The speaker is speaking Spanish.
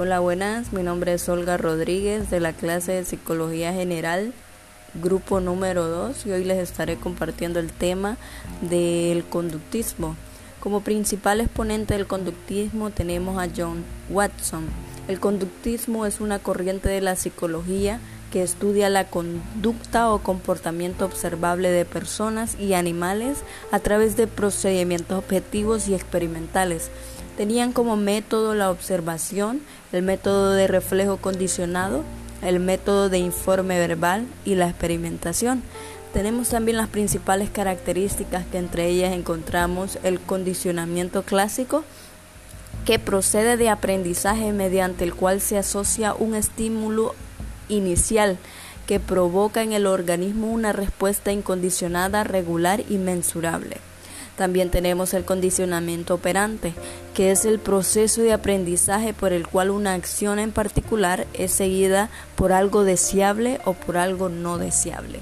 Hola, buenas. Mi nombre es Olga Rodríguez de la clase de Psicología General, grupo número 2, y hoy les estaré compartiendo el tema del conductismo. Como principal exponente del conductismo tenemos a John Watson. El conductismo es una corriente de la psicología que estudia la conducta o comportamiento observable de personas y animales a través de procedimientos objetivos y experimentales. Tenían como método la observación, el método de reflejo condicionado, el método de informe verbal y la experimentación. Tenemos también las principales características que entre ellas encontramos el condicionamiento clásico, que procede de aprendizaje mediante el cual se asocia un estímulo inicial que provoca en el organismo una respuesta incondicionada, regular y mensurable. También tenemos el condicionamiento operante, que es el proceso de aprendizaje por el cual una acción en particular es seguida por algo deseable o por algo no deseable.